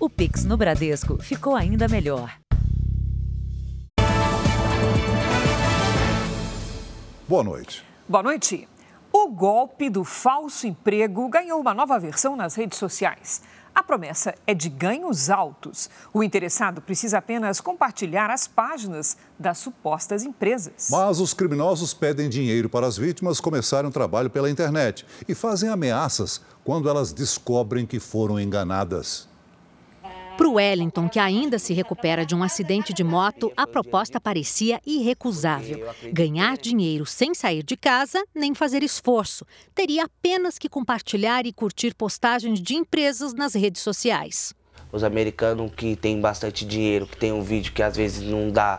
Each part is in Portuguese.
O Pix no Bradesco ficou ainda melhor. Boa noite. Boa noite. O golpe do falso emprego ganhou uma nova versão nas redes sociais. A promessa é de ganhos altos. O interessado precisa apenas compartilhar as páginas das supostas empresas. Mas os criminosos pedem dinheiro para as vítimas começarem um trabalho pela internet e fazem ameaças quando elas descobrem que foram enganadas. Para o Wellington, que ainda se recupera de um acidente de moto, a proposta parecia irrecusável. Ganhar dinheiro sem sair de casa, nem fazer esforço. Teria apenas que compartilhar e curtir postagens de empresas nas redes sociais. Os americanos que têm bastante dinheiro, que tem um vídeo que às vezes não dá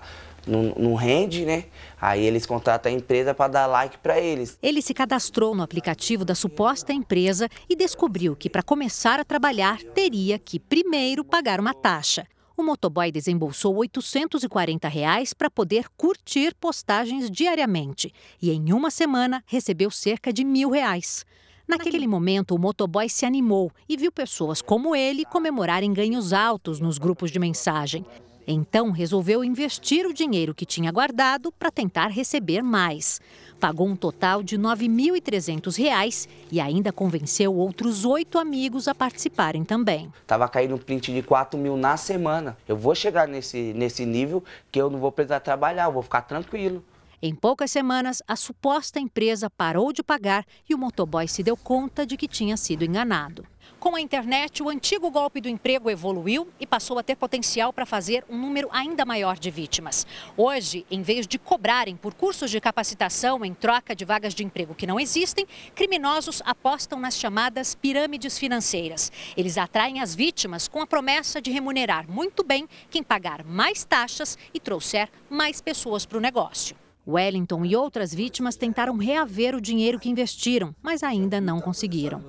não, rende, né? Aí eles contratam a empresa para dar like para eles. Ele se cadastrou no aplicativo da suposta empresa e descobriu que para começar a trabalhar teria que primeiro pagar uma taxa. O motoboy desembolsou 840 reais para poder curtir postagens diariamente e em uma semana recebeu cerca de mil reais. Naquele momento, o motoboy se animou e viu pessoas como ele comemorarem ganhos altos nos grupos de mensagem. Então, resolveu investir o dinheiro que tinha guardado para tentar receber mais. Pagou um total de R$ 9.300 e ainda convenceu outros oito amigos a participarem também. Tava caindo um print de 4 mil na semana. Eu vou chegar nesse, nesse nível que eu não vou precisar trabalhar, eu vou ficar tranquilo. Em poucas semanas, a suposta empresa parou de pagar e o motoboy se deu conta de que tinha sido enganado. Com a internet, o antigo golpe do emprego evoluiu e passou a ter potencial para fazer um número ainda maior de vítimas. Hoje, em vez de cobrarem por cursos de capacitação em troca de vagas de emprego que não existem, criminosos apostam nas chamadas pirâmides financeiras. Eles atraem as vítimas com a promessa de remunerar muito bem quem pagar mais taxas e trouxer mais pessoas para o negócio. Wellington e outras vítimas tentaram reaver o dinheiro que investiram, mas ainda não conseguiram.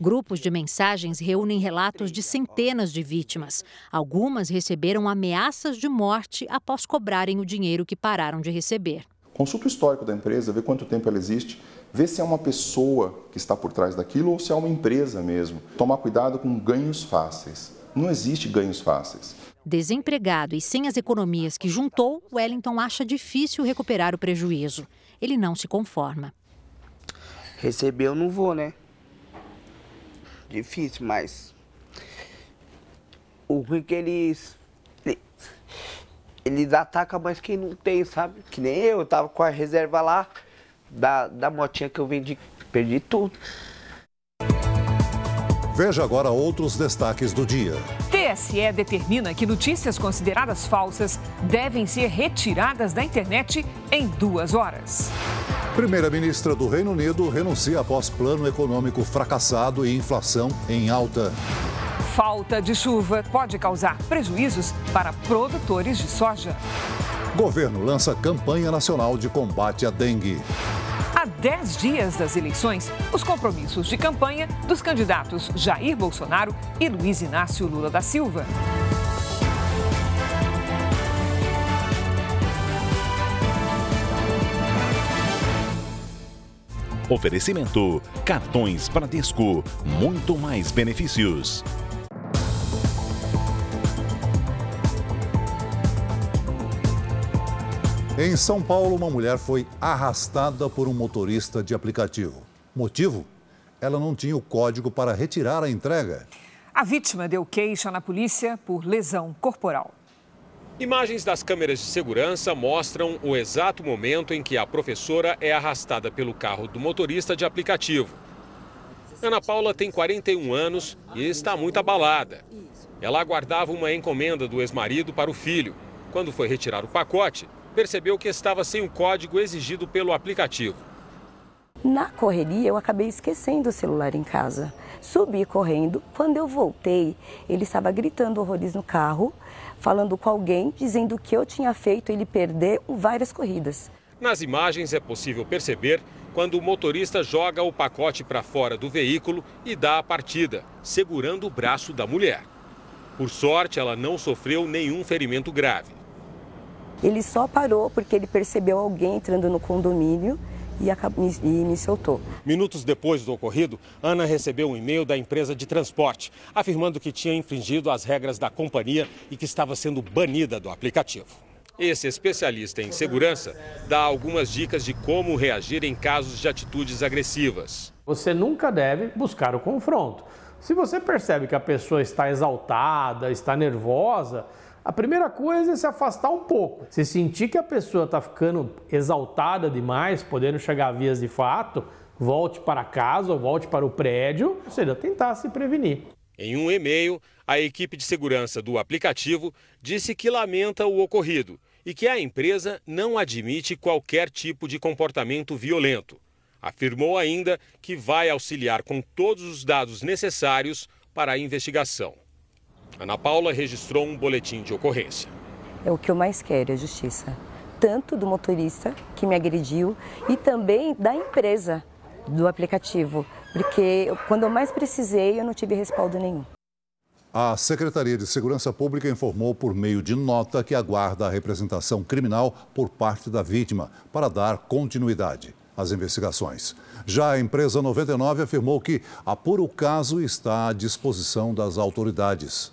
Grupos de mensagens reúnem relatos de centenas de vítimas. Algumas receberam ameaças de morte após cobrarem o dinheiro que pararam de receber. Consulta o histórico da empresa, vê quanto tempo ela existe, vê se é uma pessoa que está por trás daquilo ou se é uma empresa mesmo. Tomar cuidado com ganhos fáceis. Não existe ganhos fáceis. Desempregado e sem as economias que juntou, Wellington acha difícil recuperar o prejuízo. Ele não se conforma. Receber eu não vou, né? difícil, mas o ruim é que eles, eles atacam mais quem não tem, sabe? Que nem eu, eu tava com a reserva lá da, da motinha que eu vendi, perdi tudo. Veja agora outros destaques do dia. TSE determina que notícias consideradas falsas devem ser retiradas da internet em duas horas. Primeira-ministra do Reino Unido renuncia após plano econômico fracassado e inflação em alta. Falta de chuva pode causar prejuízos para produtores de soja. Governo lança campanha nacional de combate à dengue. Há 10 dias das eleições, os compromissos de campanha dos candidatos Jair Bolsonaro e Luiz Inácio Lula da Silva. Oferecimento: cartões Bradesco, muito mais benefícios. Em São Paulo, uma mulher foi arrastada por um motorista de aplicativo. Motivo? Ela não tinha o código para retirar a entrega. A vítima deu queixa na polícia por lesão corporal. Imagens das câmeras de segurança mostram o exato momento em que a professora é arrastada pelo carro do motorista de aplicativo. Ana Paula tem 41 anos e está muito abalada. Ela aguardava uma encomenda do ex-marido para o filho. Quando foi retirar o pacote, percebeu que estava sem o código exigido pelo aplicativo. Na correria, eu acabei esquecendo o celular em casa. Subi correndo. Quando eu voltei, ele estava gritando horrores no carro falando com alguém, dizendo que eu tinha feito ele perder várias corridas. Nas imagens é possível perceber quando o motorista joga o pacote para fora do veículo e dá a partida, segurando o braço da mulher. Por sorte, ela não sofreu nenhum ferimento grave. Ele só parou porque ele percebeu alguém entrando no condomínio e, me soltou. Minutos depois do ocorrido, Ana recebeu um e-mail da empresa de transporte, afirmando que tinha infringido as regras da companhia e que estava sendo banida do aplicativo. Esse especialista em segurança dá algumas dicas de como reagir em casos de atitudes agressivas. Você nunca deve buscar o confronto. Se você percebe que a pessoa está exaltada, está nervosa, a primeira coisa é se afastar um pouco. Se sentir que a pessoa está ficando exaltada demais, podendo chegar a vias de fato, volte para casa ou volte para o prédio, ou seja, tentar se prevenir. Em um e-mail, a equipe de segurança do aplicativo disse que lamenta o ocorrido e que a empresa não admite qualquer tipo de comportamento violento. Afirmou ainda que vai auxiliar com todos os dados necessários para a investigação. Ana Paula registrou um boletim de ocorrência. É o que eu mais quero, é justiça. Tanto do motorista que me agrediu e também da empresa do aplicativo, porque quando eu mais precisei eu não tive respaldo nenhum. A Secretaria de Segurança Pública informou por meio de nota que aguarda a representação criminal por parte da vítima para dar continuidade às investigações. Já a empresa 99 afirmou que apura o caso e está à disposição das autoridades.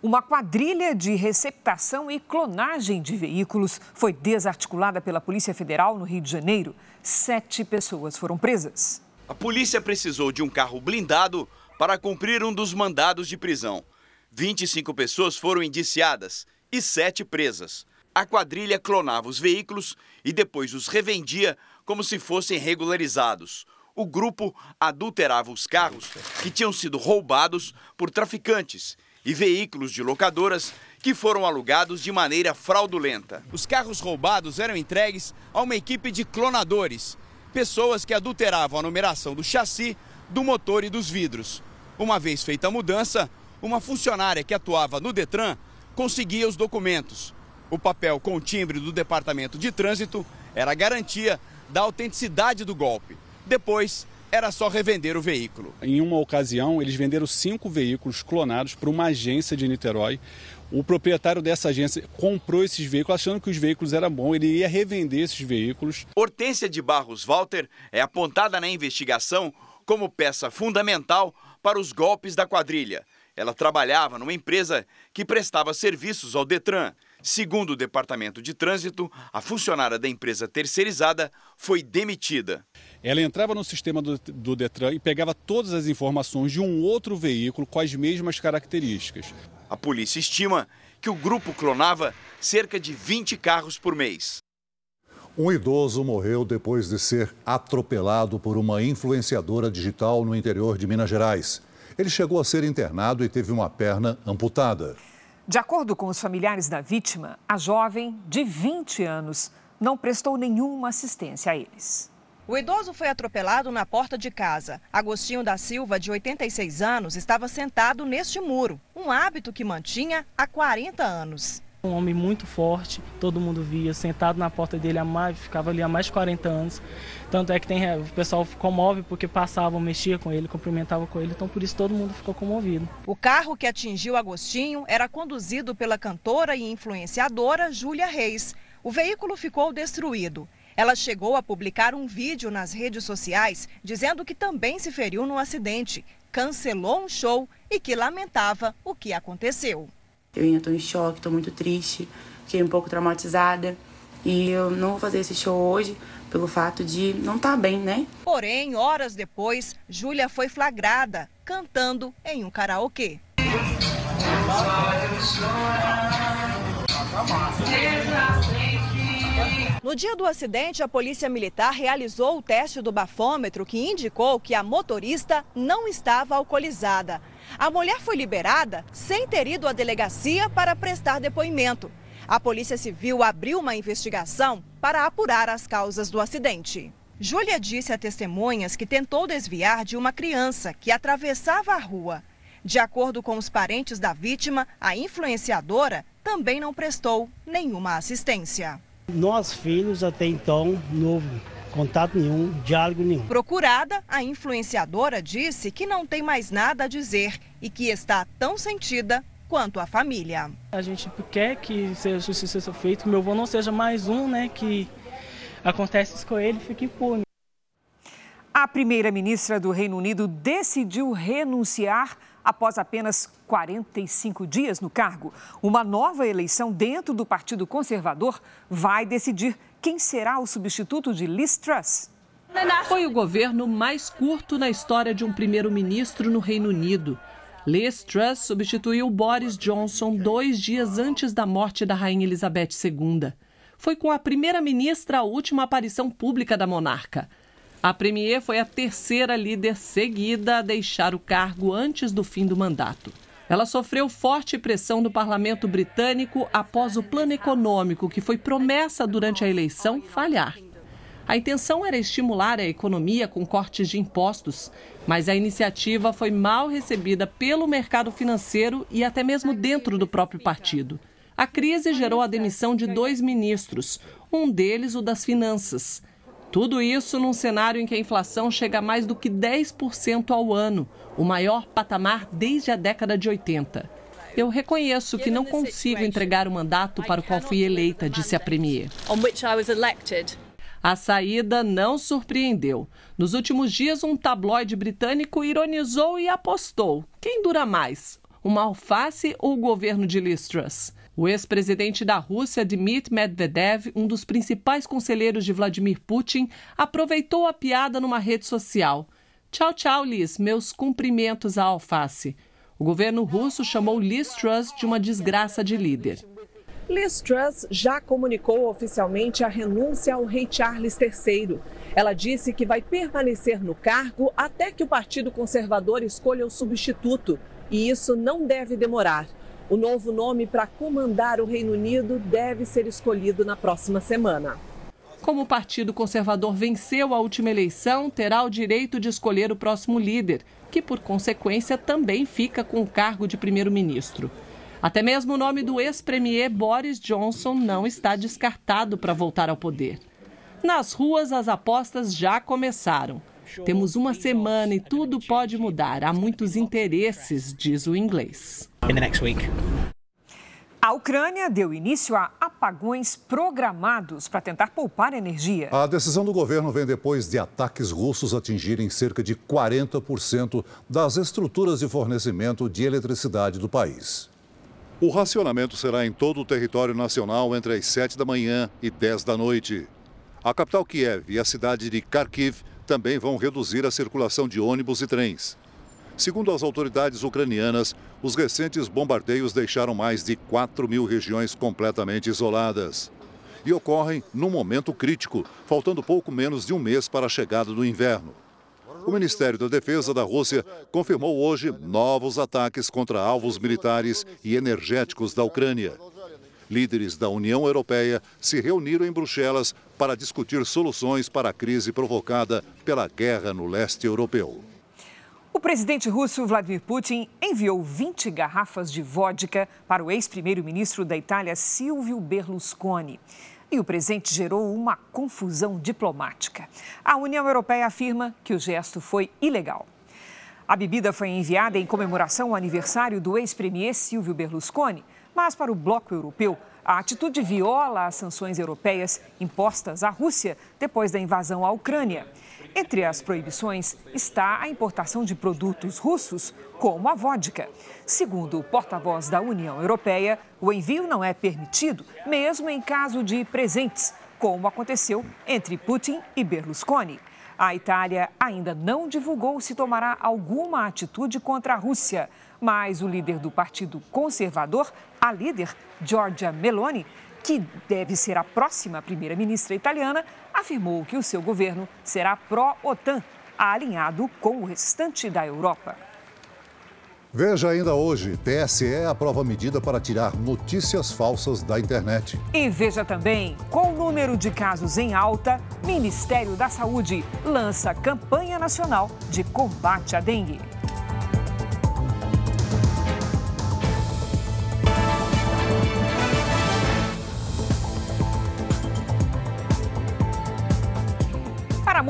Uma quadrilha de receptação e clonagem de veículos foi desarticulada pela Polícia Federal no Rio de Janeiro. Sete pessoas foram presas. A polícia precisou de um carro blindado para cumprir um dos mandados de prisão. 25 pessoas foram indiciadas e sete presas. A quadrilha clonava os veículos e depois os revendia como se fossem regularizados. O grupo adulterava os carros que tinham sido roubados por traficantes e veículos de locadoras que foram alugados de maneira fraudulenta. Os carros roubados eram entregues a uma equipe de clonadores, pessoas que adulteravam a numeração do chassi, do motor e dos vidros. Uma vez feita a mudança, uma funcionária que atuava no Detran conseguia os documentos. O papel com o timbre do Departamento de Trânsito era garantia da autenticidade do golpe. Depois, era só revender o veículo. Em uma ocasião, eles venderam cinco veículos clonados para uma agência de Niterói. O proprietário dessa agência comprou esses veículos achando que os veículos eram bons, ele ia revender esses veículos. Hortência de Barros Walter é apontada na investigação como peça fundamental para os golpes da quadrilha. Ela trabalhava numa empresa que prestava serviços ao Detran Segundo o Departamento de Trânsito, a funcionária da empresa terceirizada foi demitida. Ela entrava no sistema do, do, Detran e pegava todas as informações de um outro veículo com as mesmas características. A polícia estima que o grupo clonava cerca de 20 carros por mês. Um idoso morreu depois de ser atropelado por uma influenciadora digital no interior de Minas Gerais. Ele chegou a ser internado e teve uma perna amputada. De acordo com os familiares da vítima, a jovem, de 20 anos, não prestou nenhuma assistência a eles. O idoso foi atropelado na porta de casa. Agostinho da Silva, de 86 anos, estava sentado neste muro, um hábito que mantinha há 40 anos. Um homem muito forte, todo mundo via, sentado na porta dele, mais, ficava ali há mais de 40 anos. Tanto é que tem, o pessoal comove porque passavam, mexia com ele, cumprimentavam com ele, então por isso todo mundo ficou comovido. O carro que atingiu Agostinho era conduzido pela cantora e influenciadora Júlia Reis. O veículo ficou destruído. Ela chegou a publicar um vídeo nas redes sociais dizendo que também se feriu no acidente, cancelou um show e que lamentava o que aconteceu. Eu ainda estou em choque, estou muito triste, fiquei um pouco traumatizada. E eu não vou fazer esse show hoje pelo fato de não estar tá bem, né? Porém, horas depois, Júlia foi flagrada cantando em um karaokê. No dia do acidente, a Polícia Militar realizou o teste do bafômetro que indicou que a motorista não estava alcoolizada. A mulher foi liberada sem ter ido à delegacia para prestar depoimento. A Polícia Civil abriu uma investigação para apurar as causas do acidente. Júlia disse a testemunhas que tentou desviar de uma criança que atravessava a rua. De acordo com os parentes da vítima, a influenciadora também não prestou nenhuma assistência. Nós, filhos, até então, novo contato nenhum, diálogo nenhum. Procurada, a influenciadora disse que não tem mais nada a dizer e que está tão sentida quanto a família. A gente quer que seja justiça feita, que meu avô não seja mais um, né, que acontece isso com ele, fica impune. A primeira-ministra do Reino Unido decidiu renunciar após apenas 45 dias no cargo. Uma nova eleição dentro do Partido Conservador vai decidir quem será o substituto de Liz Truss. Foi o governo mais curto na história de um primeiro-ministro no Reino Unido. Liz Truss substituiu Boris Johnson dois dias antes da morte da Rainha Elizabeth II. Foi com a primeira-ministra a última aparição pública da monarca. A Premier foi a terceira líder seguida a deixar o cargo antes do fim do mandato. Ela sofreu forte pressão do parlamento britânico após o plano econômico, que foi promessa durante a eleição, falhar. A intenção era estimular a economia com cortes de impostos, mas a iniciativa foi mal recebida pelo mercado financeiro e até mesmo dentro do próprio partido. A crise gerou a demissão de dois ministros, um deles o das finanças. Tudo isso num cenário em que a inflação chega a mais do que 10% ao ano, o maior patamar desde a década de 80. Eu reconheço que não consigo entregar o mandato para o qual fui eleita, disse a Premier. A saída não surpreendeu. Nos últimos dias, um tabloide britânico ironizou e apostou: quem dura mais, uma alface ou o governo de Liz Truss? O ex-presidente da Rússia, Dmitry Medvedev, um dos principais conselheiros de Vladimir Putin, aproveitou a piada numa rede social. Tchau, tchau, Liz. Meus cumprimentos à alface. O governo russo chamou Liz Truss de uma desgraça de líder. Liz Truss já comunicou oficialmente a renúncia ao rei Charles III. Ela disse que vai permanecer no cargo até que o Partido Conservador escolha o substituto. E isso não deve demorar. O novo nome para comandar o Reino Unido deve ser escolhido na próxima semana. Como o Partido Conservador venceu a última eleição, terá o direito de escolher o próximo líder, que, por consequência, também fica com o cargo de primeiro-ministro. Até mesmo o nome do ex-premier Boris Johnson não está descartado para voltar ao poder. Nas ruas, as apostas já começaram. Temos uma semana e tudo pode mudar. Há muitos interesses, diz o inglês. A Ucrânia deu início a apagões programados para tentar poupar energia. A decisão do governo vem depois de ataques russos atingirem cerca de 40% das estruturas de fornecimento de eletricidade do país. O racionamento será em todo o território nacional entre as 7 da manhã e 10 da noite. A capital Kiev e a cidade de Kharkiv também vão reduzir a circulação de ônibus e trens. Segundo as autoridades ucranianas, os recentes bombardeios deixaram mais de 4 mil regiões completamente isoladas. E ocorrem num momento crítico, faltando pouco menos de um mês para a chegada do inverno. O Ministério da Defesa da Rússia confirmou hoje novos ataques contra alvos militares e energéticos da Ucrânia. Líderes da União Europeia se reuniram em Bruxelas para discutir soluções para a crise provocada pela guerra no leste europeu. O presidente russo Vladimir Putin enviou 20 garrafas de vodka para o ex-primeiro-ministro da Itália, Silvio Berlusconi. E o presente gerou uma confusão diplomática. A União Europeia afirma que o gesto foi ilegal. A bebida foi enviada em comemoração ao aniversário do ex-premier Silvio Berlusconi, mas para o bloco europeu, a atitude viola as sanções europeias impostas à Rússia depois da invasão à Ucrânia. Entre as proibições está a importação de produtos russos, como a vodka. Segundo o porta-voz da União Europeia, o envio não é permitido, mesmo em caso de presentes, como aconteceu entre Putin e Berlusconi. A Itália ainda não divulgou se tomará alguma atitude contra a Rússia, mas o líder do Partido Conservador, a líder Giorgia Meloni, que deve ser a próxima primeira-ministra italiana, afirmou que o seu governo será pró-OTAN, alinhado com o restante da Europa. Veja ainda hoje, TSE aprova medida para tirar notícias falsas da internet. E veja também, com o número de casos em alta, Ministério da Saúde lança campanha nacional de combate à dengue.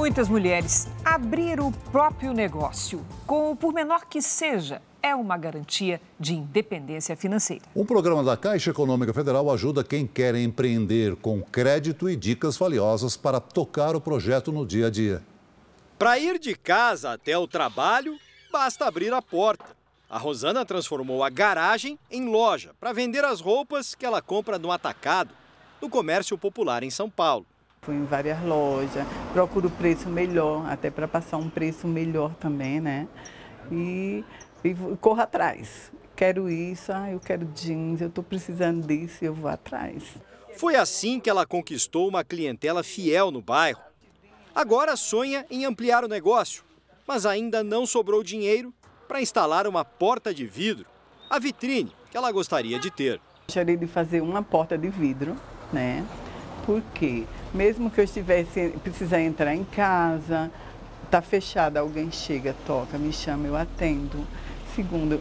Muitas mulheres, abrir o próprio negócio, com por menor que seja, é uma garantia de independência financeira. Um programa da Caixa Econômica Federal ajuda quem quer empreender com crédito e dicas valiosas para tocar o projeto no dia a dia. Para ir de casa até o trabalho, basta abrir a porta. A Rosana transformou a garagem em loja para vender as roupas que ela compra no atacado, no comércio popular em São Paulo. Fui em várias lojas, procuro preço melhor, até para passar um preço melhor também, né? E, e corro atrás. Quero isso, ah, eu quero jeans, eu estou precisando disso, eu vou atrás. Foi assim que ela conquistou uma clientela fiel no bairro. Agora sonha em ampliar o negócio, mas ainda não sobrou dinheiro para instalar uma porta de vidro, a vitrine que ela gostaria de ter. Gostaria de fazer uma porta de vidro, né? Porque mesmo que eu estivesse precisar entrar em casa, tá fechada, alguém chega, toca, me chama, eu atendo. Segundo,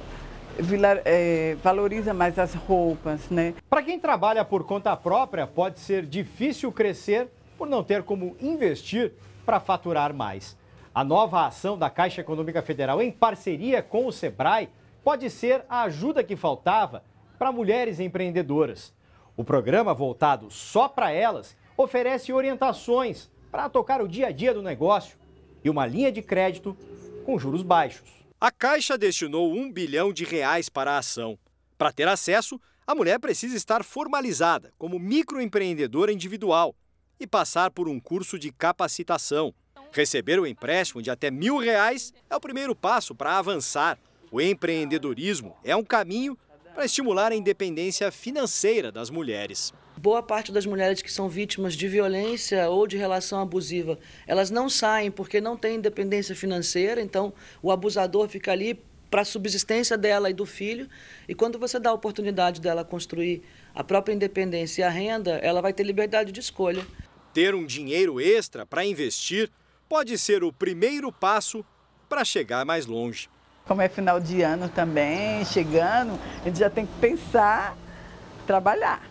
é, valoriza mais as roupas, né? Para quem trabalha por conta própria, pode ser difícil crescer por não ter como investir para faturar mais. A nova ação da Caixa Econômica Federal, em parceria com o Sebrae, pode ser a ajuda que faltava para mulheres empreendedoras. O programa, voltado só para elas, oferece orientações para tocar o dia a dia do negócio e uma linha de crédito com juros baixos. A Caixa destinou um bilhão de reais para a ação. Para ter acesso, a mulher precisa estar formalizada como microempreendedora individual e passar por um curso de capacitação. Receber o empréstimo de até mil reais é o primeiro passo para avançar. O empreendedorismo é um caminho para estimular a independência financeira das mulheres. Boa parte das mulheres que são vítimas de violência ou de relação abusiva, elas não saem porque não têm independência financeira, então o abusador fica ali para a subsistência dela e do filho, e quando você dá a oportunidade dela construir a própria independência e a renda, ela vai ter liberdade de escolha. Ter um dinheiro extra para investir pode ser o primeiro passo para chegar mais longe. Como é final de ano também, chegando, a gente já tem que pensar, trabalhar.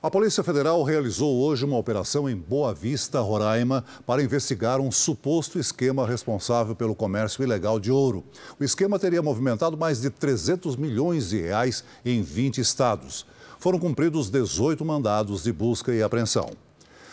A Polícia Federal realizou hoje uma operação em Boa Vista, Roraima, para investigar um suposto esquema responsável pelo comércio ilegal de ouro. O esquema teria movimentado mais de 300 milhões de reais em 20 estados. Foram cumpridos 18 mandados de busca e apreensão.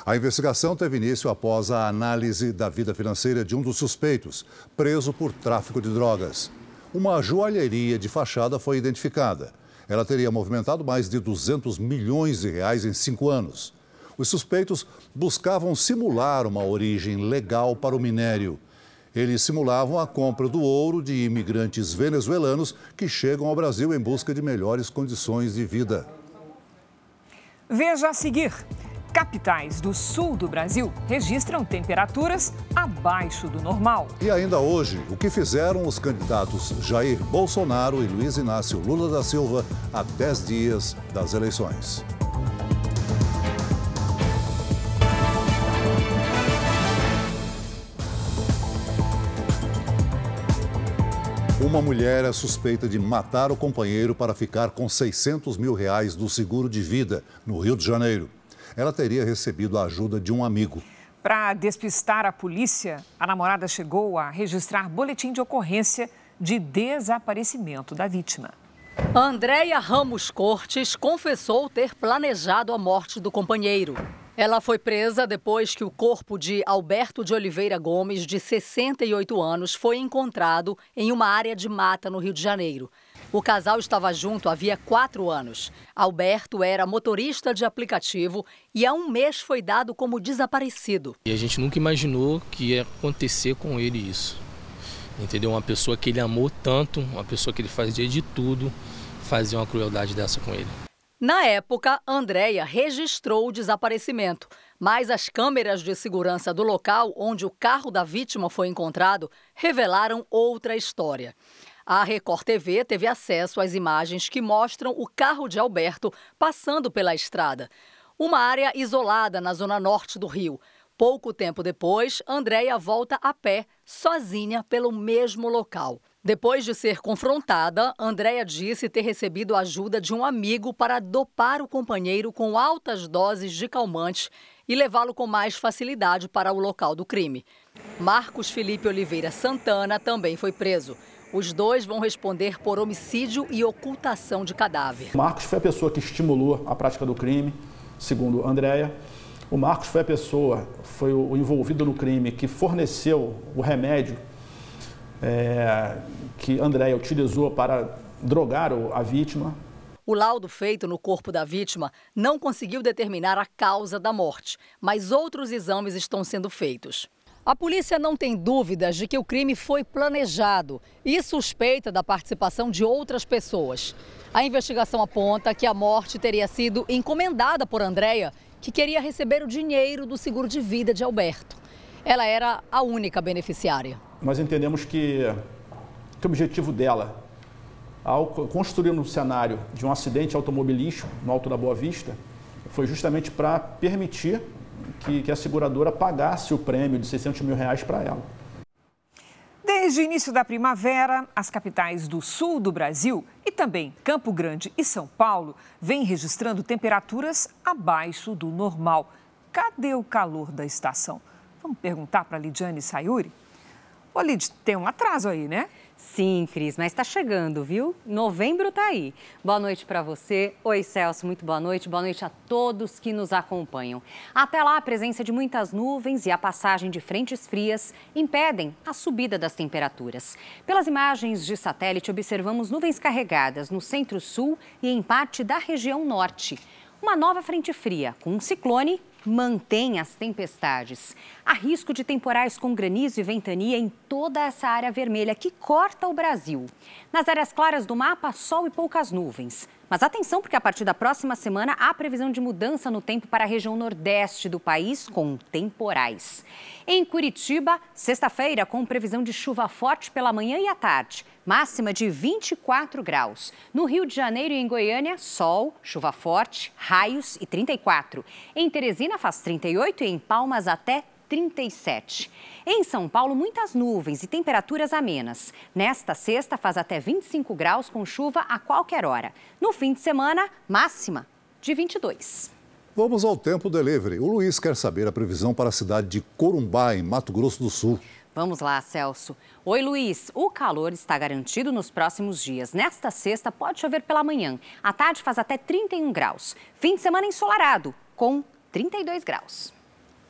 A investigação teve início após a análise da vida financeira de um dos suspeitos, preso por tráfico de drogas. Uma joalheria de fachada foi identificada. Ela teria movimentado mais de 200 milhões de reais em cinco anos. Os suspeitos buscavam simular uma origem legal para o minério. Eles simulavam a compra do ouro de imigrantes venezuelanos que chegam ao Brasil em busca de melhores condições de vida. Veja a seguir. Capitais do sul do Brasil registram temperaturas abaixo do normal. E ainda hoje, o que fizeram os candidatos Jair Bolsonaro e Luiz Inácio Lula da Silva a 10 dias das eleições. Uma mulher é suspeita de matar o companheiro para ficar com 600 mil reais do seguro de vida no Rio de Janeiro ela teria recebido a ajuda de um amigo. Para despistar a polícia, a namorada chegou a registrar boletim de ocorrência de desaparecimento da vítima. Andréia Ramos Cortes confessou ter planejado a morte do companheiro. Ela foi presa depois que o corpo de Alberto de Oliveira Gomes, de 68 anos, foi encontrado em uma área de mata no Rio de Janeiro. O casal estava junto havia quatro anos. Alberto era motorista de aplicativo e há um mês foi dado como desaparecido. E a gente nunca imaginou que ia acontecer com ele isso. Entendeu? Uma pessoa que ele amou tanto, uma pessoa que ele fazia de tudo, fazer uma crueldade dessa com ele. Na época, Andréia registrou o desaparecimento, mas as câmeras de segurança do local onde o carro da vítima foi encontrado revelaram outra história. A Record TV teve acesso às imagens que mostram o carro de Alberto passando pela estrada. Uma área isolada na zona norte do Rio. Pouco tempo depois, Andréia volta a pé, sozinha, pelo mesmo local. Depois de ser confrontada, Andréia disse ter recebido ajuda de um amigo para dopar o companheiro com altas doses de calmante e levá-lo com mais facilidade para o local do crime. Marcos Felipe Oliveira Santana também foi preso. Os dois vão responder por homicídio e ocultação de cadáver. Marcos foi a pessoa que estimulou a prática do crime, segundo Andréia. O Marcos foi a pessoa, foi o envolvido no crime que forneceu o remédio é, que Andréia utilizou para drogar a vítima. O laudo feito no corpo da vítima não conseguiu determinar a causa da morte, mas outros exames estão sendo feitos. A polícia não tem dúvidas de que o crime foi planejado e suspeita da participação de outras pessoas. A investigação aponta que a morte teria sido encomendada por Andréia, que queria receber o dinheiro do seguro de vida de Alberto. Ela era a única beneficiária. Nós entendemos que, que o objetivo dela, ao construir um cenário de um acidente automobilístico no Alto da Boa Vista, foi justamente para permitir que, que a seguradora pagasse o prêmio de 600 mil reais para ela. Desde o início da primavera, as capitais do sul do Brasil e também Campo Grande e São Paulo vêm registrando temperaturas abaixo do normal. Cadê o calor da estação? Vamos perguntar para a Lidiane Sayuri? Ô, Lid, tem um atraso aí, né? Sim, Cris, mas está chegando, viu? Novembro está aí. Boa noite para você. Oi, Celso, muito boa noite. Boa noite a todos que nos acompanham. Até lá, a presença de muitas nuvens e a passagem de frentes frias impedem a subida das temperaturas. Pelas imagens de satélite, observamos nuvens carregadas no centro-sul e em parte da região norte. Uma nova frente fria, com um ciclone mantém as tempestades. Há risco de temporais com granizo e ventania em toda essa área vermelha que corta o Brasil. Nas áreas claras do mapa, sol e poucas nuvens. Mas atenção, porque a partir da próxima semana há previsão de mudança no tempo para a região nordeste do país, com temporais. Em Curitiba, sexta-feira, com previsão de chuva forte pela manhã e à tarde, máxima de 24 graus. No Rio de Janeiro e em Goiânia, sol, chuva forte, raios e 34. Em Teresina, faz 38 e em Palmas, até 37. Em São Paulo, muitas nuvens e temperaturas amenas. Nesta sexta, faz até 25 graus com chuva a qualquer hora. No fim de semana, máxima de 22. Vamos ao tempo delivery. O Luiz quer saber a previsão para a cidade de Corumbá, em Mato Grosso do Sul. Vamos lá, Celso. Oi, Luiz. O calor está garantido nos próximos dias. Nesta sexta, pode chover pela manhã. À tarde, faz até 31 graus. Fim de semana ensolarado, com 32 graus.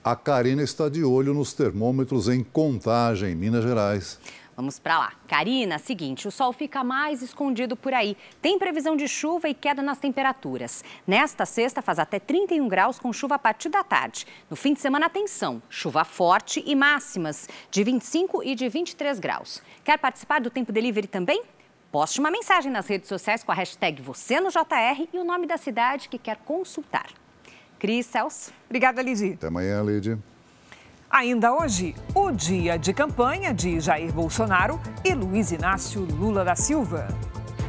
A Karina está de olho nos termômetros em contagem, em Minas Gerais. Vamos para lá. Karina, seguinte, o sol fica mais escondido por aí. Tem previsão de chuva e queda nas temperaturas. Nesta sexta faz até 31 graus com chuva a partir da tarde. No fim de semana, atenção, chuva forte e máximas de 25 e de 23 graus. Quer participar do Tempo Delivery também? Poste uma mensagem nas redes sociais com a hashtag você no JR e o nome da cidade que quer consultar. Cris, Celso. Obrigada, Lidy. Até amanhã, Lidy. Ainda hoje, o dia de campanha de Jair Bolsonaro e Luiz Inácio Lula da Silva.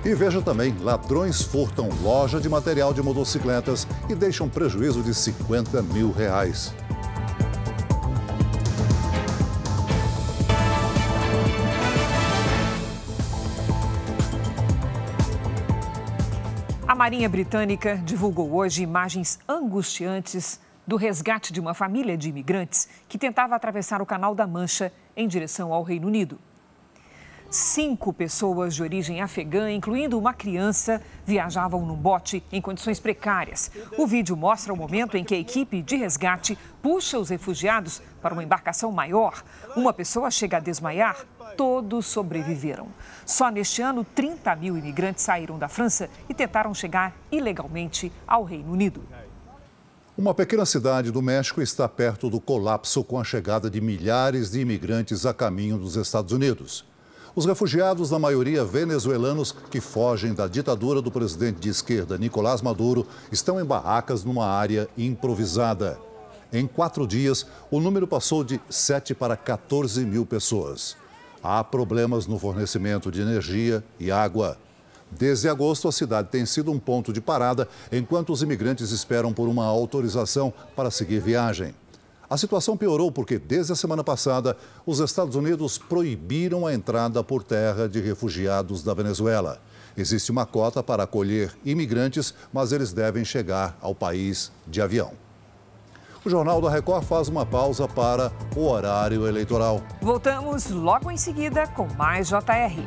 E veja também, ladrões furtam loja de material de motocicletas e deixam prejuízo de 50 mil reais. Marinha Britânica divulgou hoje imagens angustiantes do resgate de uma família de imigrantes que tentava atravessar o Canal da Mancha em direção ao Reino Unido. Cinco pessoas de origem afegã, incluindo uma criança, viajavam num bote em condições precárias. O vídeo mostra o momento em que a equipe de resgate puxa os refugiados para uma embarcação maior. Uma pessoa chega a desmaiar. Todos sobreviveram. Só neste ano, 30 mil imigrantes saíram da França e tentaram chegar ilegalmente ao Reino Unido. Uma pequena cidade do México está perto do colapso com a chegada de milhares de imigrantes a caminho dos Estados Unidos. Os refugiados, na maioria venezuelanos que fogem da ditadura do presidente de esquerda Nicolás Maduro, estão em barracas numa área improvisada. Em quatro dias, o número passou de 7 para 14 mil pessoas. Há problemas no fornecimento de energia e água. Desde agosto, a cidade tem sido um ponto de parada enquanto os imigrantes esperam por uma autorização para seguir viagem. A situação piorou porque, desde a semana passada, os Estados Unidos proibiram a entrada por terra de refugiados da Venezuela. Existe uma cota para acolher imigrantes, mas eles devem chegar ao país de avião. O Jornal da Record faz uma pausa para o horário eleitoral. Voltamos logo em seguida com mais JR.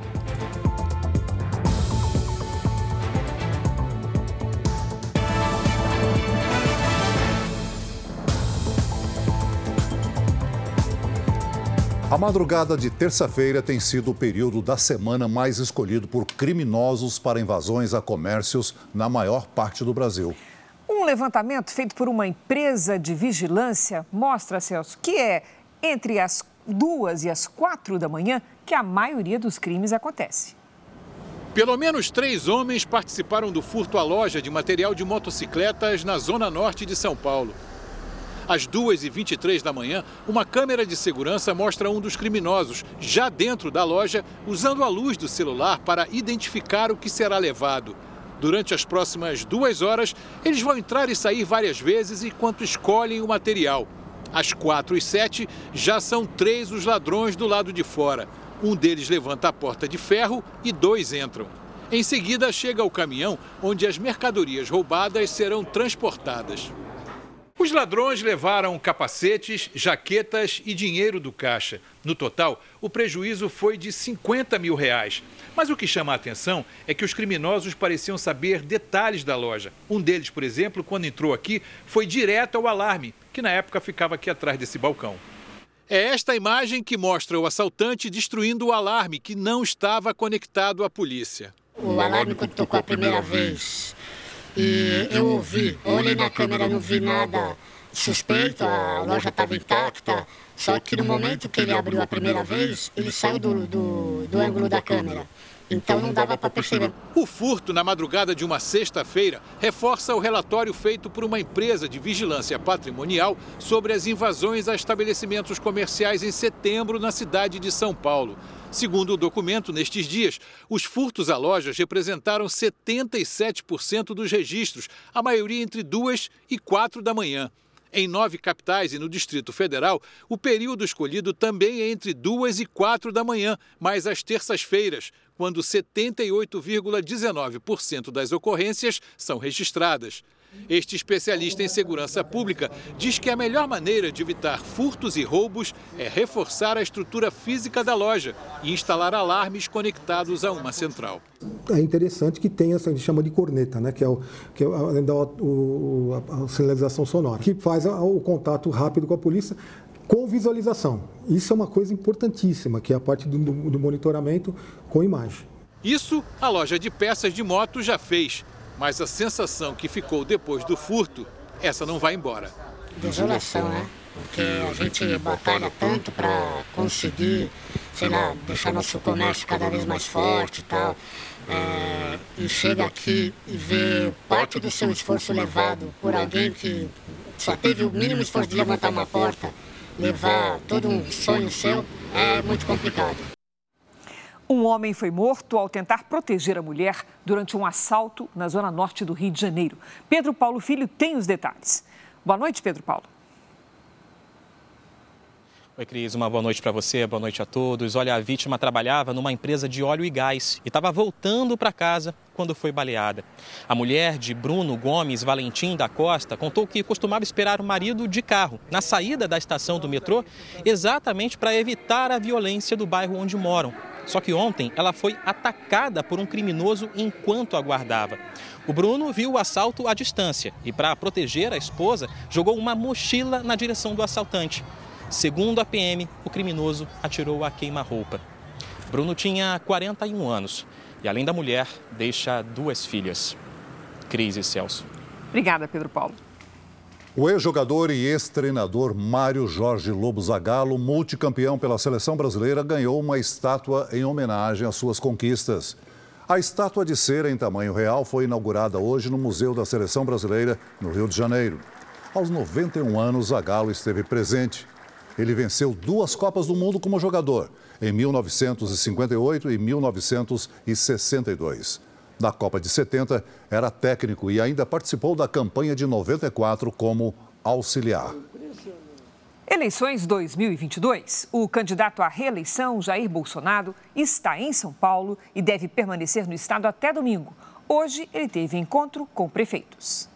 A madrugada de terça-feira tem sido o período da semana mais escolhido por criminosos para invasões a comércios na maior parte do Brasil. Um levantamento feito por uma empresa de vigilância mostra, Celso, que é entre as duas e as quatro da manhã que a maioria dos crimes acontece. Pelo menos três homens participaram do furto à loja de material de motocicletas na zona norte de São Paulo. Às 2h23 da manhã, uma câmera de segurança mostra um dos criminosos já dentro da loja, usando a luz do celular para identificar o que será levado. Durante as próximas duas horas, eles vão entrar e sair várias vezes enquanto escolhem o material. Às 4 e 7 já são três os ladrões do lado de fora. Um deles levanta a porta de ferro e dois entram. Em seguida, chega o caminhão onde as mercadorias roubadas serão transportadas. Os ladrões levaram capacetes, jaquetas e dinheiro do caixa. No total, o prejuízo foi de 50 mil reais. Mas o que chama a atenção é que os criminosos pareciam saber detalhes da loja. Um deles, por exemplo, quando entrou aqui, foi direto ao alarme, que na época ficava aqui atrás desse balcão. É esta imagem que mostra o assaltante destruindo o alarme que não estava conectado à polícia. O alarme, quando tocou a primeira vez, e eu ouvi, olhei na câmera, não vi nada suspeito, a loja estava intacta, só que no momento que ele abriu a primeira vez, ele saiu do, do, do ângulo da câmera. Então não dava para perceber. O furto na madrugada de uma sexta-feira reforça o relatório feito por uma empresa de vigilância patrimonial sobre as invasões a estabelecimentos comerciais em setembro na cidade de São Paulo. Segundo o documento, nestes dias, os furtos a lojas representaram 77% dos registros, a maioria entre duas e quatro da manhã. Em nove capitais e no Distrito Federal, o período escolhido também é entre duas e quatro da manhã, mas às terças-feiras, quando 78,19% das ocorrências são registradas. Este especialista em segurança pública diz que a melhor maneira de evitar furtos e roubos é reforçar a estrutura física da loja e instalar alarmes conectados a uma central. É interessante que tenha essa que chama de corneta, né? que é, o, que é a, o, a, a sinalização sonora, que faz o contato rápido com a polícia com visualização. Isso é uma coisa importantíssima, que é a parte do, do monitoramento com imagem. Isso a loja de peças de moto já fez. Mas a sensação que ficou depois do furto, essa não vai embora. Desolação, né? Porque a gente batalha tanto para conseguir, sei lá, deixar nosso comércio cada vez mais forte e tal. É, e chega aqui e vê parte do seu esforço levado por alguém que só teve o mínimo esforço de levantar uma porta, levar todo um sonho seu, é muito complicado. Um homem foi morto ao tentar proteger a mulher durante um assalto na zona norte do Rio de Janeiro. Pedro Paulo Filho tem os detalhes. Boa noite, Pedro Paulo. Oi, Cris, uma boa noite para você, boa noite a todos. Olha, a vítima trabalhava numa empresa de óleo e gás e estava voltando para casa quando foi baleada. A mulher de Bruno Gomes Valentim da Costa contou que costumava esperar o marido de carro na saída da estação do metrô, exatamente para evitar a violência do bairro onde moram. Só que ontem ela foi atacada por um criminoso enquanto aguardava. O Bruno viu o assalto à distância e, para proteger a esposa, jogou uma mochila na direção do assaltante. Segundo a PM, o criminoso atirou a queima-roupa. Bruno tinha 41 anos e, além da mulher, deixa duas filhas. Cris e Celso. Obrigada, Pedro Paulo. O ex-jogador e ex-treinador Mário Jorge Lobo Zagallo, multicampeão pela seleção brasileira, ganhou uma estátua em homenagem às suas conquistas. A estátua de cera em tamanho real foi inaugurada hoje no Museu da Seleção Brasileira, no Rio de Janeiro. Aos 91 anos, Zagallo esteve presente. Ele venceu duas Copas do Mundo como jogador, em 1958 e 1962. Na Copa de 70, era técnico e ainda participou da campanha de 94 como auxiliar. Eleições 2022. O candidato à reeleição, Jair Bolsonaro, está em São Paulo e deve permanecer no estado até domingo. Hoje, ele teve encontro com prefeitos.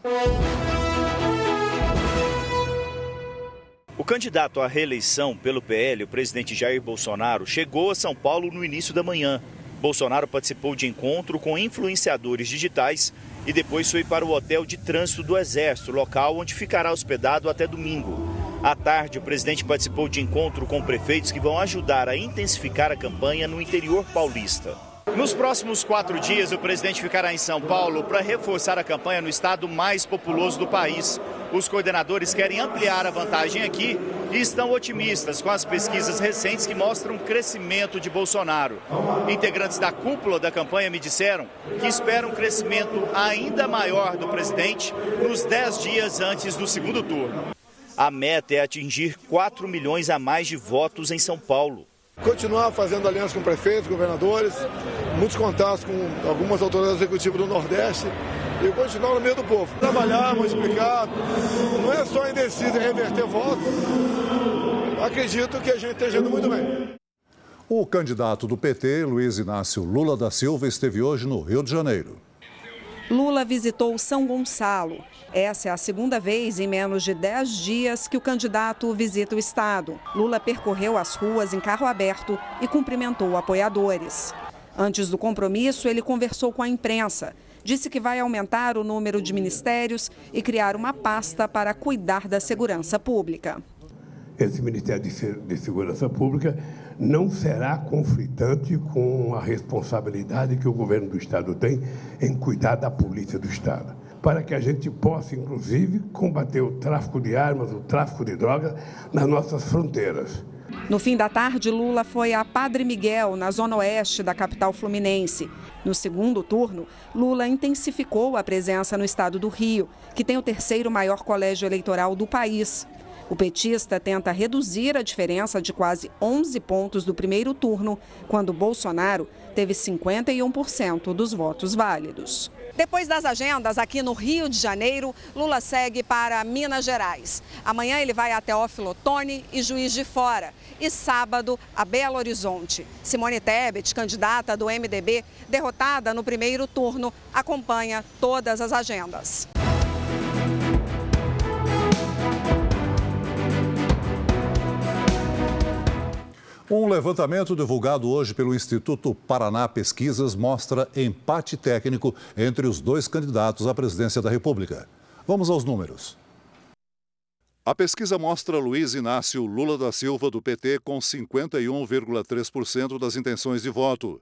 O candidato à reeleição pelo PL, o presidente Jair Bolsonaro, chegou a São Paulo no início da manhã. Bolsonaro participou de encontro com influenciadores digitais e depois foi para o hotel de trânsito do Exército, local onde ficará hospedado até domingo. À tarde, o presidente participou de encontro com prefeitos que vão ajudar a intensificar a campanha no interior paulista. Nos próximos quatro dias, o presidente ficará em São Paulo para reforçar a campanha no estado mais populoso do país. Os coordenadores querem ampliar a vantagem aqui e estão otimistas com as pesquisas recentes que mostram crescimento de Bolsonaro. Integrantes da cúpula da campanha me disseram que esperam um crescimento ainda maior do presidente nos dez dias antes do segundo turno. A meta é atingir 4 milhões a mais de votos em São Paulo. Continuar fazendo aliança com prefeitos, governadores, muitos contatos com algumas autoridades executivas do Nordeste e continuar no meio do povo. Trabalhar, explicar, não é só indeciso em reverter votos. Acredito que a gente esteja indo muito bem. O candidato do PT, Luiz Inácio Lula da Silva, esteve hoje no Rio de Janeiro. Lula visitou São Gonçalo. Essa é a segunda vez em menos de 10 dias que o candidato visita o estado. Lula percorreu as ruas em carro aberto e cumprimentou apoiadores. Antes do compromisso, ele conversou com a imprensa. Disse que vai aumentar o número de ministérios e criar uma pasta para cuidar da segurança pública. Esse Ministério de Segurança Pública não será conflitante com a responsabilidade que o governo do Estado tem em cuidar da polícia do Estado. Para que a gente possa, inclusive, combater o tráfico de armas, o tráfico de drogas nas nossas fronteiras. No fim da tarde, Lula foi a Padre Miguel, na zona oeste da capital fluminense. No segundo turno, Lula intensificou a presença no estado do Rio, que tem o terceiro maior colégio eleitoral do país. O petista tenta reduzir a diferença de quase 11 pontos do primeiro turno, quando Bolsonaro teve 51% dos votos válidos. Depois das agendas aqui no Rio de Janeiro, Lula segue para Minas Gerais. Amanhã ele vai até Otoni e Juiz de Fora. E sábado, a Belo Horizonte. Simone Tebet, candidata do MDB, derrotada no primeiro turno, acompanha todas as agendas. Um levantamento divulgado hoje pelo Instituto Paraná Pesquisas mostra empate técnico entre os dois candidatos à presidência da República. Vamos aos números. A pesquisa mostra Luiz Inácio Lula da Silva, do PT, com 51,3% das intenções de voto.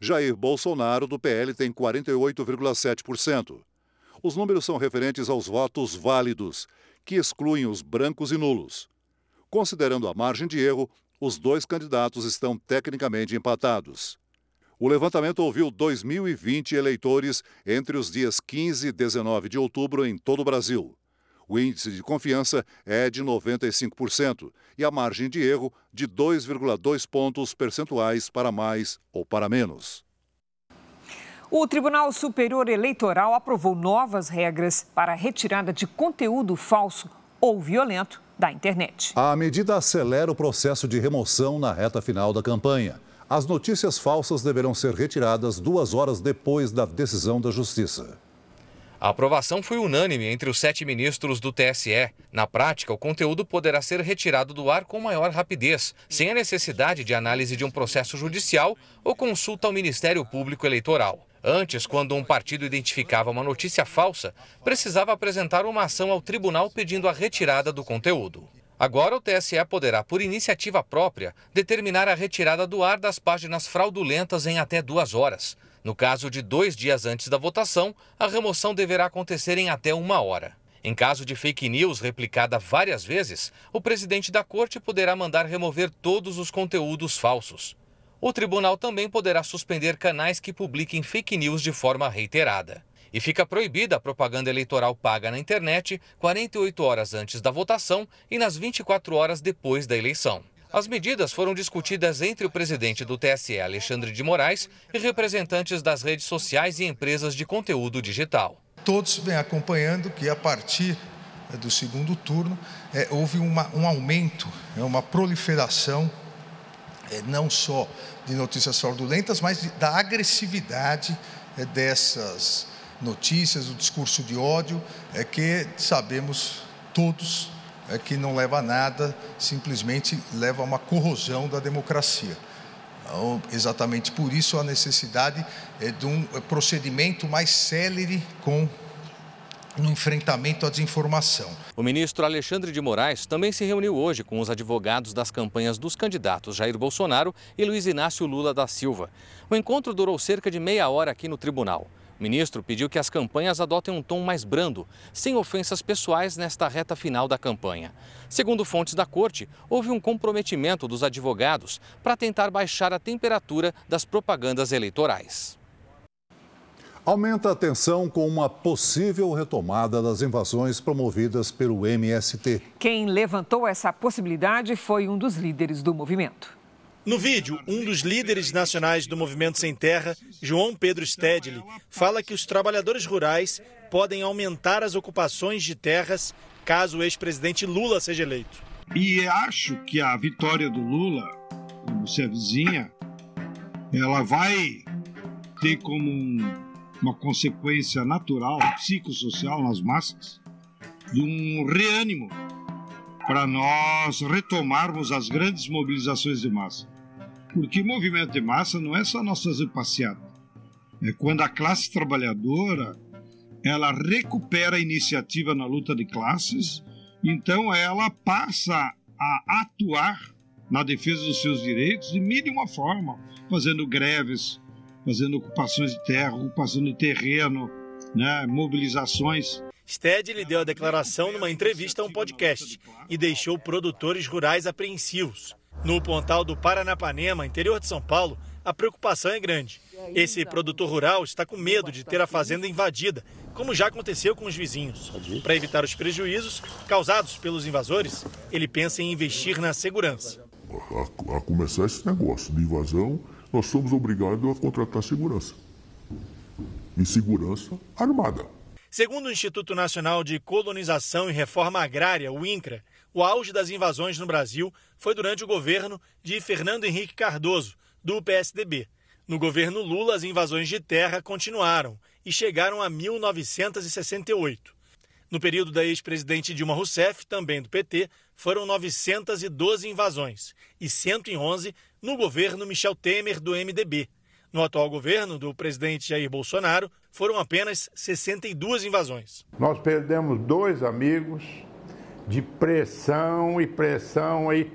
Jair Bolsonaro, do PL, tem 48,7%. Os números são referentes aos votos válidos, que excluem os brancos e nulos. Considerando a margem de erro, os dois candidatos estão tecnicamente empatados. O levantamento ouviu 2.020 eleitores entre os dias 15 e 19 de outubro em todo o Brasil. O índice de confiança é de 95% e a margem de erro de 2,2 pontos percentuais para mais ou para menos. O Tribunal Superior Eleitoral aprovou novas regras para a retirada de conteúdo falso ou violento da internet. A medida acelera o processo de remoção na reta final da campanha. As notícias falsas deverão ser retiradas duas horas depois da decisão da Justiça. A aprovação foi unânime entre os sete ministros do TSE. Na prática, o conteúdo poderá ser retirado do ar com maior rapidez, sem a necessidade de análise de um processo judicial ou consulta ao Ministério Público Eleitoral. Antes, quando um partido identificava uma notícia falsa, precisava apresentar uma ação ao tribunal pedindo a retirada do conteúdo. Agora, o TSE poderá, por iniciativa própria, determinar a retirada do ar das páginas fraudulentas em até duas horas. No caso de dois dias antes da votação, a remoção deverá acontecer em até uma hora. Em caso de fake news replicada várias vezes, o presidente da corte poderá mandar remover todos os conteúdos falsos. O tribunal também poderá suspender canais que publiquem fake news de forma reiterada. E fica proibida a propaganda eleitoral paga na internet 48 horas antes da votação e nas 24 horas depois da eleição. As medidas foram discutidas entre o presidente do TSE, Alexandre de Moraes, e representantes das redes sociais e empresas de conteúdo digital. Todos vêm acompanhando que, a partir do segundo turno, é, houve uma, um aumento, é, uma proliferação, não só de notícias fraudulentas, mas da agressividade é, dessas notícias, o discurso de ódio, é que sabemos todos é, que não leva a nada, simplesmente leva a uma corrosão da democracia. Então, exatamente por isso a necessidade é de um procedimento mais célere com no enfrentamento à desinformação. O ministro Alexandre de Moraes também se reuniu hoje com os advogados das campanhas dos candidatos Jair Bolsonaro e Luiz Inácio Lula da Silva. O encontro durou cerca de meia hora aqui no tribunal. O ministro pediu que as campanhas adotem um tom mais brando, sem ofensas pessoais nesta reta final da campanha. Segundo fontes da corte, houve um comprometimento dos advogados para tentar baixar a temperatura das propagandas eleitorais. Aumenta a tensão com uma possível retomada das invasões promovidas pelo MST. Quem levantou essa possibilidade foi um dos líderes do movimento. No vídeo, um dos líderes nacionais do Movimento Sem Terra, João Pedro Stedley, fala que os trabalhadores rurais podem aumentar as ocupações de terras caso o ex-presidente Lula seja eleito. E acho que a vitória do Lula, como se avizinha, ela vai ter como um uma consequência natural, psicossocial nas massas, de um reânimo para nós retomarmos as grandes mobilizações de massa. Porque movimento de massa não é só nós fazer. É quando a classe trabalhadora ela recupera a iniciativa na luta de classes, então ela passa a atuar na defesa dos seus direitos de uma forma, fazendo greves, fazendo ocupações de terra, ocupação de terreno, né, mobilizações. Stedley deu a declaração numa entrevista a um podcast e deixou produtores rurais apreensivos. No Pontal do Paranapanema, interior de São Paulo, a preocupação é grande. Esse produtor rural está com medo de ter a fazenda invadida, como já aconteceu com os vizinhos. Para evitar os prejuízos causados pelos invasores, ele pensa em investir na segurança. A, a começar esse negócio de invasão, nós somos obrigados a contratar segurança. E segurança armada. Segundo o Instituto Nacional de Colonização e Reforma Agrária, o INCRA, o auge das invasões no Brasil foi durante o governo de Fernando Henrique Cardoso, do PSDB. No governo Lula, as invasões de terra continuaram e chegaram a 1968. No período da ex-presidente Dilma Rousseff, também do PT, foram 912 invasões e 111 no governo Michel Temer, do MDB. No atual governo do presidente Jair Bolsonaro, foram apenas 62 invasões. Nós perdemos dois amigos de pressão e pressão, aí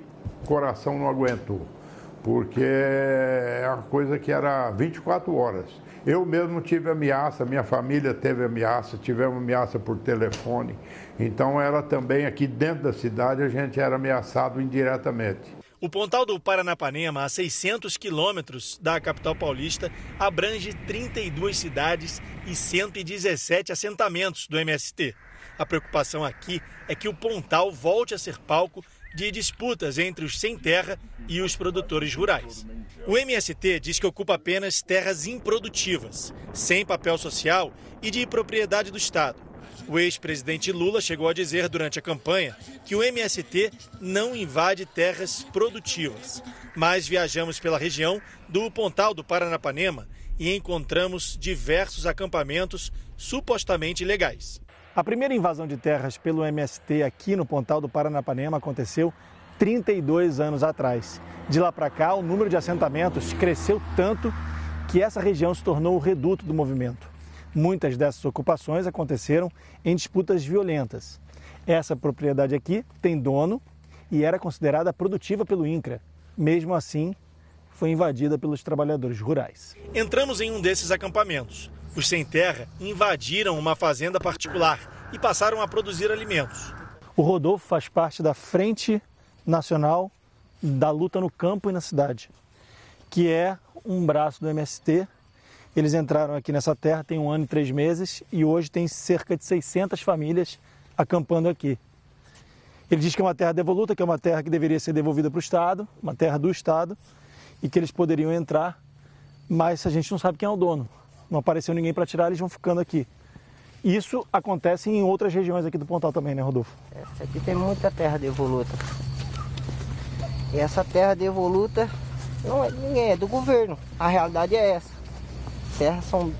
coração não aguentou, porque é uma coisa que era 24 horas. Eu mesmo tive ameaça, minha família teve ameaça, tivemos ameaça por telefone. Então era também aqui dentro da cidade a gente era ameaçado indiretamente. O Pontal do Paranapanema, a 600 quilômetros da capital paulista, abrange 32 cidades e 117 assentamentos do MST. A preocupação aqui é que o Pontal volte a ser palco de disputas entre os sem terra e os produtores rurais. O MST diz que ocupa apenas terras improdutivas, sem papel social e de propriedade do Estado. O ex-presidente Lula chegou a dizer durante a campanha que o MST não invade terras produtivas. Mas viajamos pela região do Pontal do Paranapanema e encontramos diversos acampamentos supostamente ilegais. A primeira invasão de terras pelo MST aqui no Pontal do Paranapanema aconteceu 32 anos atrás. De lá para cá, o número de assentamentos cresceu tanto que essa região se tornou o reduto do movimento. Muitas dessas ocupações aconteceram em disputas violentas. Essa propriedade aqui tem dono e era considerada produtiva pelo INCRA. Mesmo assim, foi invadida pelos trabalhadores rurais. Entramos em um desses acampamentos. Os sem terra invadiram uma fazenda particular e passaram a produzir alimentos. O Rodolfo faz parte da Frente Nacional da Luta no Campo e na Cidade, que é um braço do MST eles entraram aqui nessa terra tem um ano e três meses e hoje tem cerca de 600 famílias acampando aqui. Ele diz que é uma terra devoluta, que é uma terra que deveria ser devolvida para o Estado, uma terra do Estado, e que eles poderiam entrar, mas a gente não sabe quem é o dono. Não apareceu ninguém para tirar, eles vão ficando aqui. Isso acontece em outras regiões aqui do Pontal também, né, Rodolfo? Essa aqui tem muita terra devoluta. E essa terra devoluta não é ninguém, é do governo. A realidade é essa terras são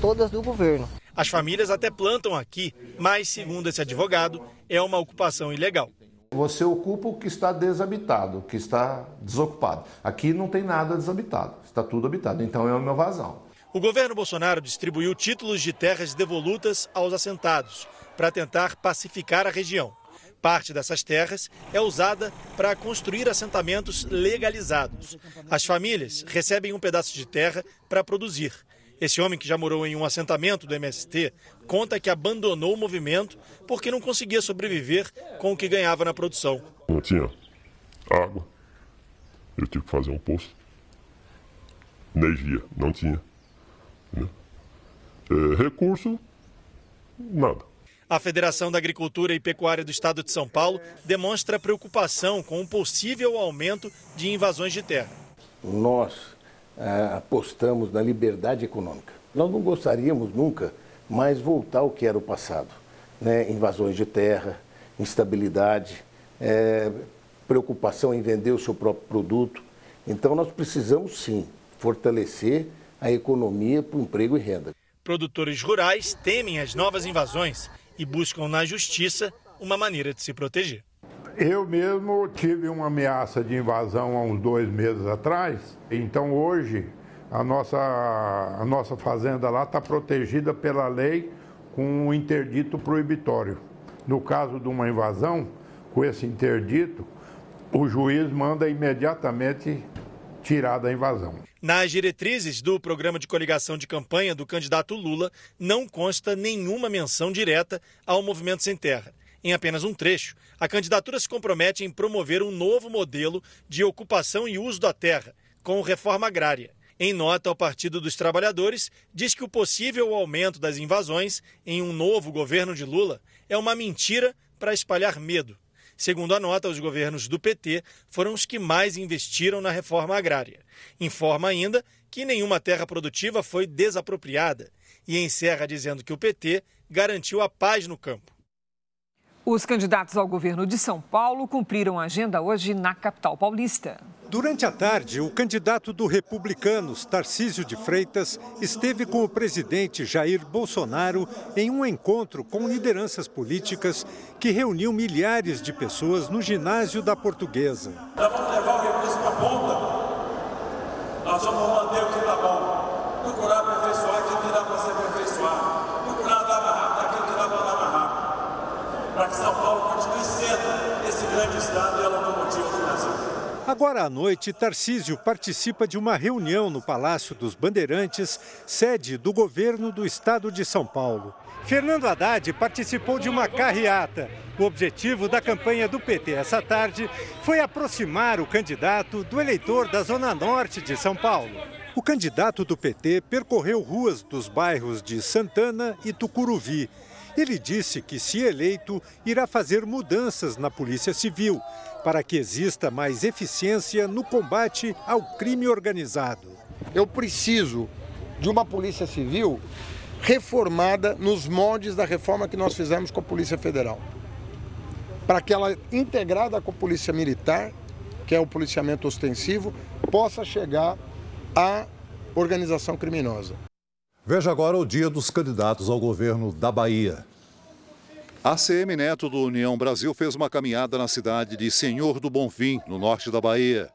todas do governo. As famílias até plantam aqui, mas, segundo esse advogado, é uma ocupação ilegal. Você ocupa o que está desabitado, o que está desocupado. Aqui não tem nada desabitado, está tudo habitado, então é uma invasão. O governo Bolsonaro distribuiu títulos de terras devolutas aos assentados para tentar pacificar a região. Parte dessas terras é usada para construir assentamentos legalizados. As famílias recebem um pedaço de terra para produzir. Esse homem, que já morou em um assentamento do MST, conta que abandonou o movimento porque não conseguia sobreviver com o que ganhava na produção. Não tinha água, eu tive que fazer um poço. Energia, não tinha. Né? É, recurso, nada. A Federação da Agricultura e Pecuária do Estado de São Paulo demonstra preocupação com um possível aumento de invasões de terra. Nós ah, apostamos na liberdade econômica. Nós não gostaríamos nunca mais voltar ao que era o passado. Né? Invasões de terra, instabilidade, é, preocupação em vender o seu próprio produto. Então nós precisamos sim fortalecer a economia para o emprego e renda. Produtores rurais temem as novas invasões e buscam na justiça uma maneira de se proteger. Eu mesmo tive uma ameaça de invasão há uns dois meses atrás, então hoje a nossa, a nossa fazenda lá está protegida pela lei com um interdito proibitório. No caso de uma invasão, com esse interdito, o juiz manda imediatamente tirar da invasão. Nas diretrizes do programa de coligação de campanha do candidato Lula, não consta nenhuma menção direta ao movimento sem terra. Em apenas um trecho, a candidatura se compromete em promover um novo modelo de ocupação e uso da terra, com reforma agrária. Em nota, o Partido dos Trabalhadores diz que o possível aumento das invasões em um novo governo de Lula é uma mentira para espalhar medo. Segundo a nota, os governos do PT foram os que mais investiram na reforma agrária. Informa ainda que nenhuma terra produtiva foi desapropriada e encerra dizendo que o PT garantiu a paz no campo. Os candidatos ao governo de São Paulo cumpriram a agenda hoje na capital paulista. Durante a tarde, o candidato do Republicanos, Tarcísio de Freitas, esteve com o presidente Jair Bolsonaro em um encontro com lideranças políticas que reuniu milhares de pessoas no ginásio da Portuguesa. Nós vamos levar o recurso para a ponta. Nós vamos manter o que está bom. Procurar aperfeiçoar aquilo que dá para se aperfeiçoar. Procurar dar rápido aquilo que dá para dar rápido. Para que São Paulo continue sendo esse grande estado e a locomotiva do Brasil. Agora à noite, Tarcísio participa de uma reunião no Palácio dos Bandeirantes, sede do governo do estado de São Paulo. Fernando Haddad participou de uma carreata. O objetivo da campanha do PT essa tarde foi aproximar o candidato do eleitor da Zona Norte de São Paulo. O candidato do PT percorreu ruas dos bairros de Santana e Tucuruvi. Ele disse que, se eleito, irá fazer mudanças na Polícia Civil para que exista mais eficiência no combate ao crime organizado. Eu preciso de uma Polícia Civil reformada nos moldes da reforma que nós fizemos com a Polícia Federal. Para que ela, integrada com a Polícia Militar, que é o policiamento ostensivo, possa chegar à organização criminosa. Veja agora o dia dos candidatos ao governo da Bahia. A CM Neto do União Brasil fez uma caminhada na cidade de Senhor do Bonfim, no norte da Bahia.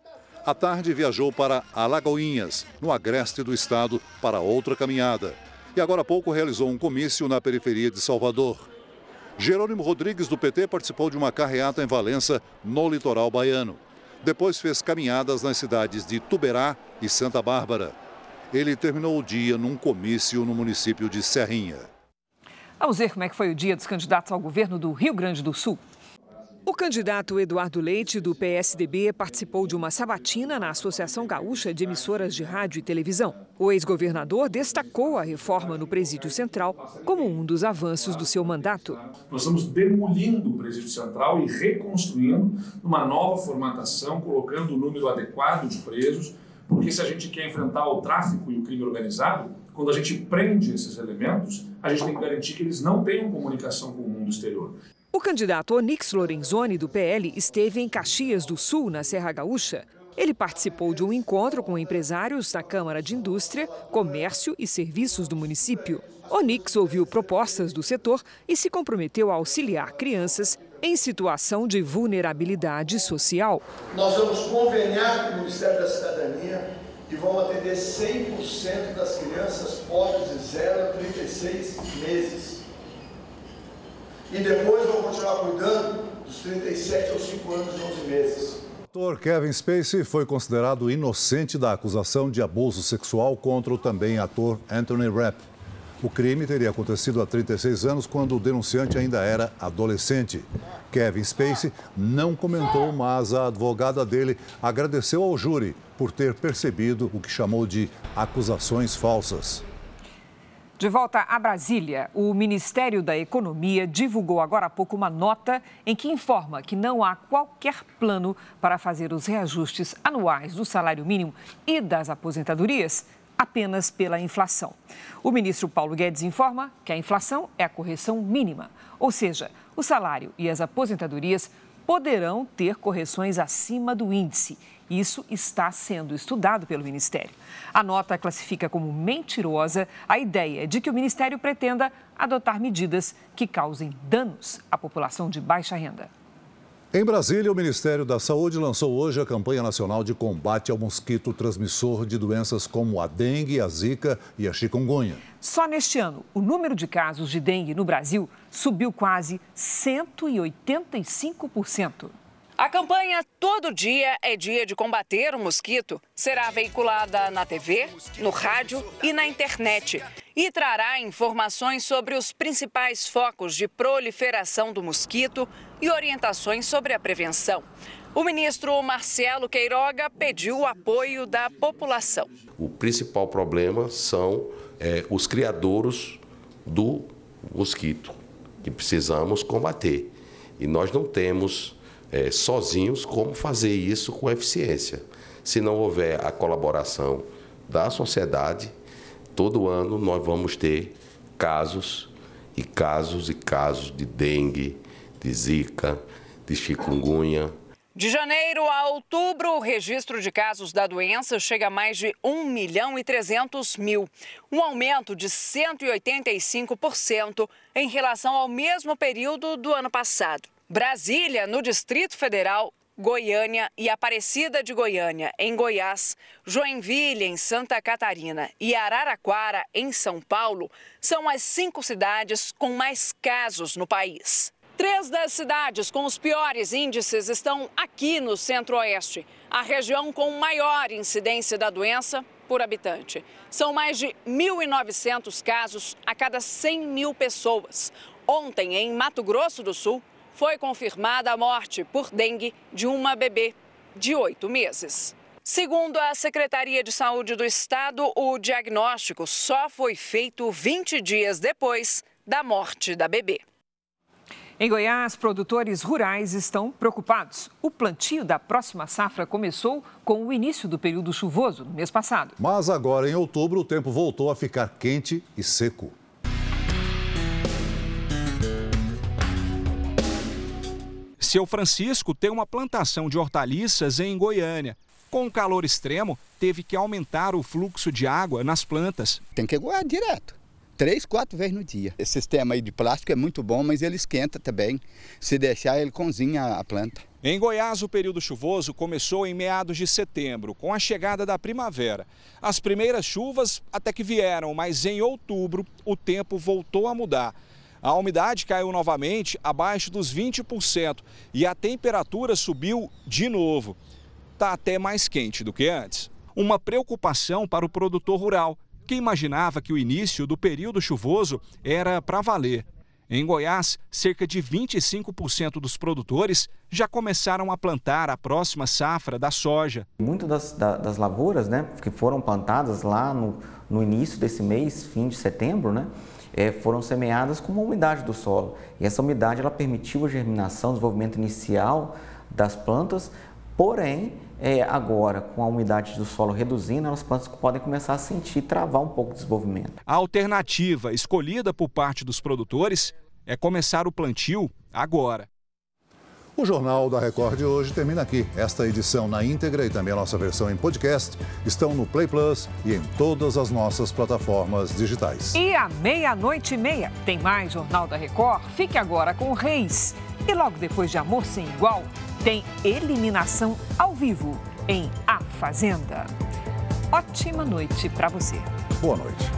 À tarde viajou para Alagoinhas, no agreste do estado, para outra caminhada. E agora há pouco realizou um comício na periferia de Salvador. Jerônimo Rodrigues, do PT, participou de uma carreata em Valença, no litoral baiano. Depois fez caminhadas nas cidades de Tuberá e Santa Bárbara. Ele terminou o dia num comício no município de Serrinha. Vamos ver como é que foi o dia dos candidatos ao governo do Rio Grande do Sul. O candidato Eduardo Leite, do PSDB, participou de uma sabatina na Associação Gaúcha de Emissoras de Rádio e Televisão. O ex-governador destacou a reforma no Presídio Central como um dos avanços do seu mandato. Nós estamos demolindo o Presídio Central e reconstruindo uma nova formatação, colocando o número adequado de presos, porque se a gente quer enfrentar o tráfico e o crime organizado, quando a gente prende esses elementos, a gente tem que garantir que eles não tenham comunicação com o mundo exterior. O candidato Onix Lorenzoni, do PL, esteve em Caxias do Sul, na Serra Gaúcha. Ele participou de um encontro com empresários da Câmara de Indústria, Comércio e Serviços do município. Onix ouviu propostas do setor e se comprometeu a auxiliar crianças em situação de vulnerabilidade social. Nós vamos conveniar com o Ministério da Cidadania e vamos atender 100% das crianças pobres de 0 a 36 meses. E depois vamos continuar cuidando dos 37 aos 5 anos e 11 meses. O ator Kevin Spacey foi considerado inocente da acusação de abuso sexual contra o também ator Anthony Rapp. O crime teria acontecido há 36 anos, quando o denunciante ainda era adolescente. Kevin Spacey não comentou, mas a advogada dele agradeceu ao júri por ter percebido o que chamou de acusações falsas. De volta a Brasília, o Ministério da Economia divulgou agora há pouco uma nota em que informa que não há qualquer plano para fazer os reajustes anuais do salário mínimo e das aposentadorias apenas pela inflação. O ministro Paulo Guedes informa que a inflação é a correção mínima, ou seja, o salário e as aposentadorias poderão ter correções acima do índice. Isso está sendo estudado pelo Ministério. A nota classifica como mentirosa a ideia de que o Ministério pretenda adotar medidas que causem danos à população de baixa renda. Em Brasília, o Ministério da Saúde lançou hoje a campanha nacional de combate ao mosquito transmissor de doenças como a dengue, a zika e a chikungunya. Só neste ano, o número de casos de dengue no Brasil subiu quase 185%. A campanha Todo Dia é Dia de Combater o Mosquito será veiculada na TV, no rádio e na internet e trará informações sobre os principais focos de proliferação do mosquito e orientações sobre a prevenção. O ministro Marcelo Queiroga pediu o apoio da população. O principal problema são é, os criadouros do mosquito, que precisamos combater. E nós não temos é, sozinhos como fazer isso com eficiência. Se não houver a colaboração da sociedade, todo ano nós vamos ter casos e casos e casos de dengue, de zika, de chikungunya. De janeiro a outubro, o registro de casos da doença chega a mais de 1 milhão e 300 mil, um aumento de 185% em relação ao mesmo período do ano passado. Brasília, no Distrito Federal, Goiânia e Aparecida de Goiânia, em Goiás, Joinville, em Santa Catarina e Araraquara, em São Paulo, são as cinco cidades com mais casos no país. Três das cidades com os piores índices estão aqui no Centro-Oeste, a região com maior incidência da doença por habitante. São mais de 1.900 casos a cada 100 mil pessoas. Ontem, em Mato Grosso do Sul, foi confirmada a morte por dengue de uma bebê de oito meses. Segundo a Secretaria de Saúde do Estado, o diagnóstico só foi feito 20 dias depois da morte da bebê. Em Goiás, produtores rurais estão preocupados. O plantio da próxima safra começou com o início do período chuvoso no mês passado. Mas agora, em outubro, o tempo voltou a ficar quente e seco. Seu Francisco tem uma plantação de hortaliças em Goiânia. Com o calor extremo, teve que aumentar o fluxo de água nas plantas. Tem que aguar direto. Três, quatro vezes no dia. Esse sistema aí de plástico é muito bom, mas ele esquenta também. Se deixar, ele cozinha a planta. Em Goiás, o período chuvoso começou em meados de setembro, com a chegada da primavera. As primeiras chuvas até que vieram, mas em outubro o tempo voltou a mudar. A umidade caiu novamente abaixo dos 20% e a temperatura subiu de novo. Está até mais quente do que antes. Uma preocupação para o produtor rural, que imaginava que o início do período chuvoso era para valer. Em Goiás, cerca de 25% dos produtores já começaram a plantar a próxima safra da soja. Muitas das, das lavouras né, que foram plantadas lá no, no início desse mês, fim de setembro, né, é, foram semeadas com uma umidade do solo. E essa umidade ela permitiu a germinação, o desenvolvimento inicial das plantas, porém, é, agora, com a umidade do solo reduzindo, as plantas podem começar a sentir travar um pouco o desenvolvimento. A alternativa escolhida por parte dos produtores é começar o plantio agora. O Jornal da Record de hoje termina aqui. Esta edição na íntegra e também a nossa versão em podcast estão no Play Plus e em todas as nossas plataformas digitais. E à meia-noite e meia tem mais Jornal da Record. Fique agora com o Reis. E logo depois de Amor Sem Igual, tem eliminação ao vivo em A Fazenda. Ótima noite para você. Boa noite.